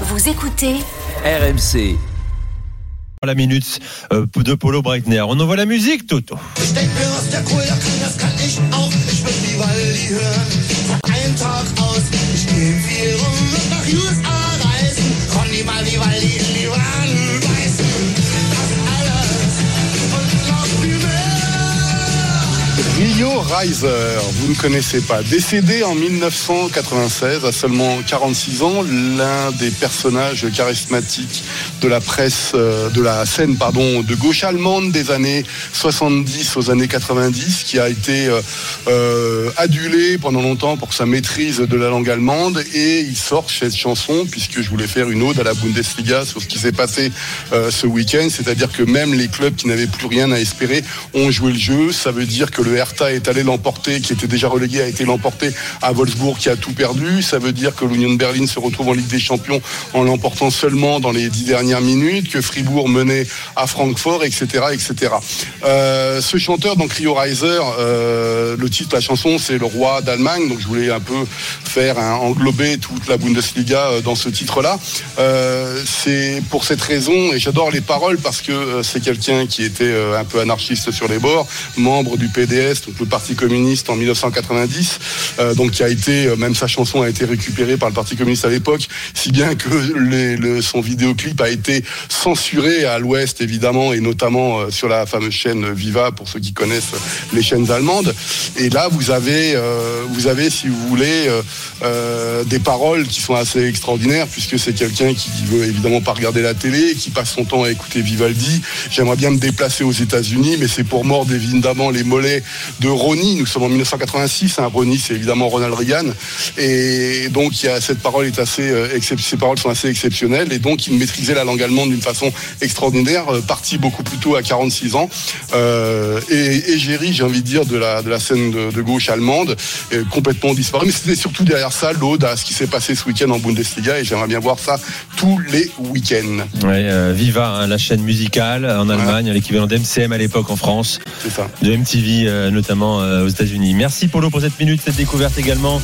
Vous écoutez RMC. La minute euh, de Polo Breitner. On envoie la musique, Toto. Rio Reiser, vous ne connaissez pas. Décédé en 1996, à seulement 46 ans, l'un des personnages charismatiques de la presse, euh, de la scène, pardon, de gauche allemande des années 70 aux années 90, qui a été euh, euh, adulé pendant longtemps pour sa maîtrise de la langue allemande. Et il sort cette chanson, puisque je voulais faire une ode à la Bundesliga sur ce qui s'est passé ce week-end. C'est-à-dire que même les clubs qui n'avaient plus rien à espérer ont joué le jeu. Ça veut dire que le Hertha est allé l'emporter, qui était déjà relégué, a été l'emporter à Wolfsburg, qui a tout perdu. Ça veut dire que l'Union de Berlin se retrouve en Ligue des Champions en l'emportant seulement dans les dix dernières minutes, que Fribourg menait à Francfort, etc., etc. Euh, ce chanteur, donc Rio Reiser, euh, le titre de la chanson, c'est le roi d'Allemagne. Donc je voulais un peu faire englober toute la Bundesliga euh, dans ce titre-là. C'est pour cette raison, et j'adore les paroles parce que c'est quelqu'un qui était un peu anarchiste sur les bords, membre du Donc le Parti communiste en 1990, euh, donc qui a été, euh, même sa chanson a été récupérée par le Parti communiste à l'époque, si bien que les- le- son vidéoclip a été censuré à l'Ouest évidemment et notamment euh, sur la fameuse chaîne Viva pour ceux qui connaissent les chaînes allemandes. Et là vous avez, euh, vous avez si vous voulez euh, euh, des paroles qui sont assez extraordinaires puisque c'est quelqu'un qui veut évidemment pas regarder la télé, qui passe son temps à écouter Vivaldi. J'aimerais bien me déplacer aux États-Unis, mais c'est pour mordre évidemment les mollets de Ronnie. Nous sommes en 1986. Hein. Ronnie, c'est évidemment Ronald Reagan. Et donc, il y a, cette parole est assez, euh, ces paroles sont assez exceptionnelles. Et donc, il maîtrisait la langue allemande d'une façon extraordinaire, euh, parti beaucoup plus tôt à 46 ans. Euh, et égérie, j'ai envie de dire, de la, de la scène de, de gauche allemande, complètement disparu. Mais c'était surtout derrière ça l'ode à ce qui s'est passé ce week-end en Bundesliga. Et j'aimerais bien voir ça tous les week-ends. Ouais, euh, Viva, hein, la chaîne musicale en Allemagne, l'équivalent d'MCM à l'époque en France, C'est ça. de MTV notamment euh, aux États-Unis. Merci Polo pour cette minute, cette découverte également